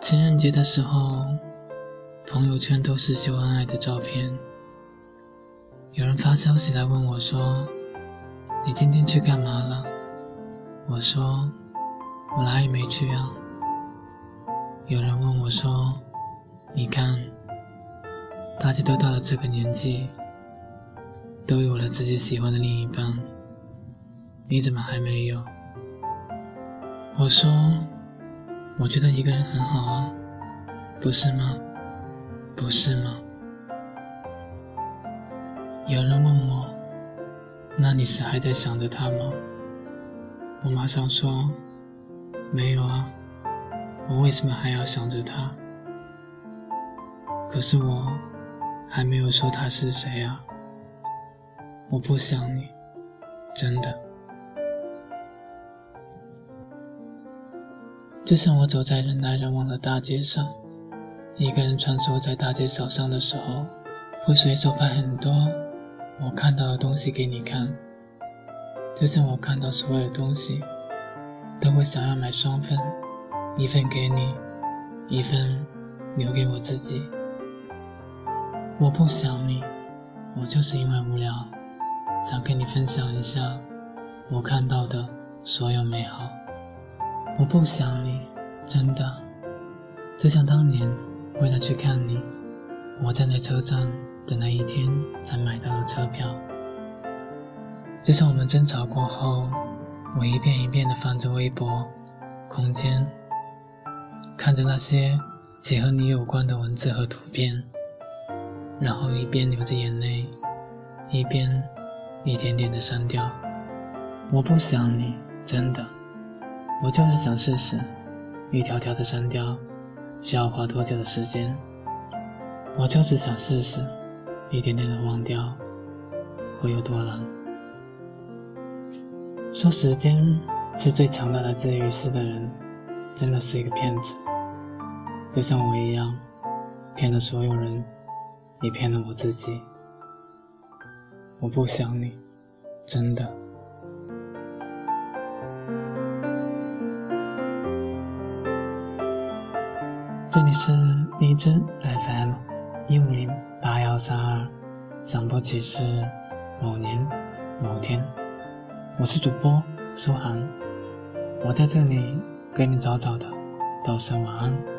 情人节的时候，朋友圈都是秀恩爱的照片。有人发消息来问我，说：“你今天去干嘛了？”我说：“我哪也没去啊。”有人问我说：“你看，大家都到了这个年纪，都有了自己喜欢的另一半，你怎么还没有？”我说。我觉得一个人很好啊，不是吗？不是吗？有人问我，那你是还在想着他吗？我马上说，没有啊，我为什么还要想着他？可是我还没有说他是谁啊，我不想你，真的。就像我走在人来人往的大街上，一个人穿梭在大街小巷的时候，会随手拍很多我看到的东西给你看。就像我看到所有的东西，都会想要买双份，一份给你，一份留给我自己。我不想你，我就是因为无聊，想跟你分享一下我看到的所有美好。我不想你，真的，就像当年为了去看你，我站在车站等了一天才买到了车票。就像我们争吵过后，我一遍一遍地翻着微博、空间，看着那些且和你有关的文字和图片，然后一边流着眼泪，一边一点点的删掉。我不想你，真的。我就是想试试，一条条的删掉，需要花多久的时间？我就是想试试，一点点的忘掉，会有多难？说时间是最强大的治愈师的人，真的是一个骗子，就像我一样，骗了所有人，也骗了我自己。我不想你，真的。这里是荔枝 FM 一五零八幺三二，想不起是某年某天，我是主播苏涵，我在这里给你早早的道声晚安。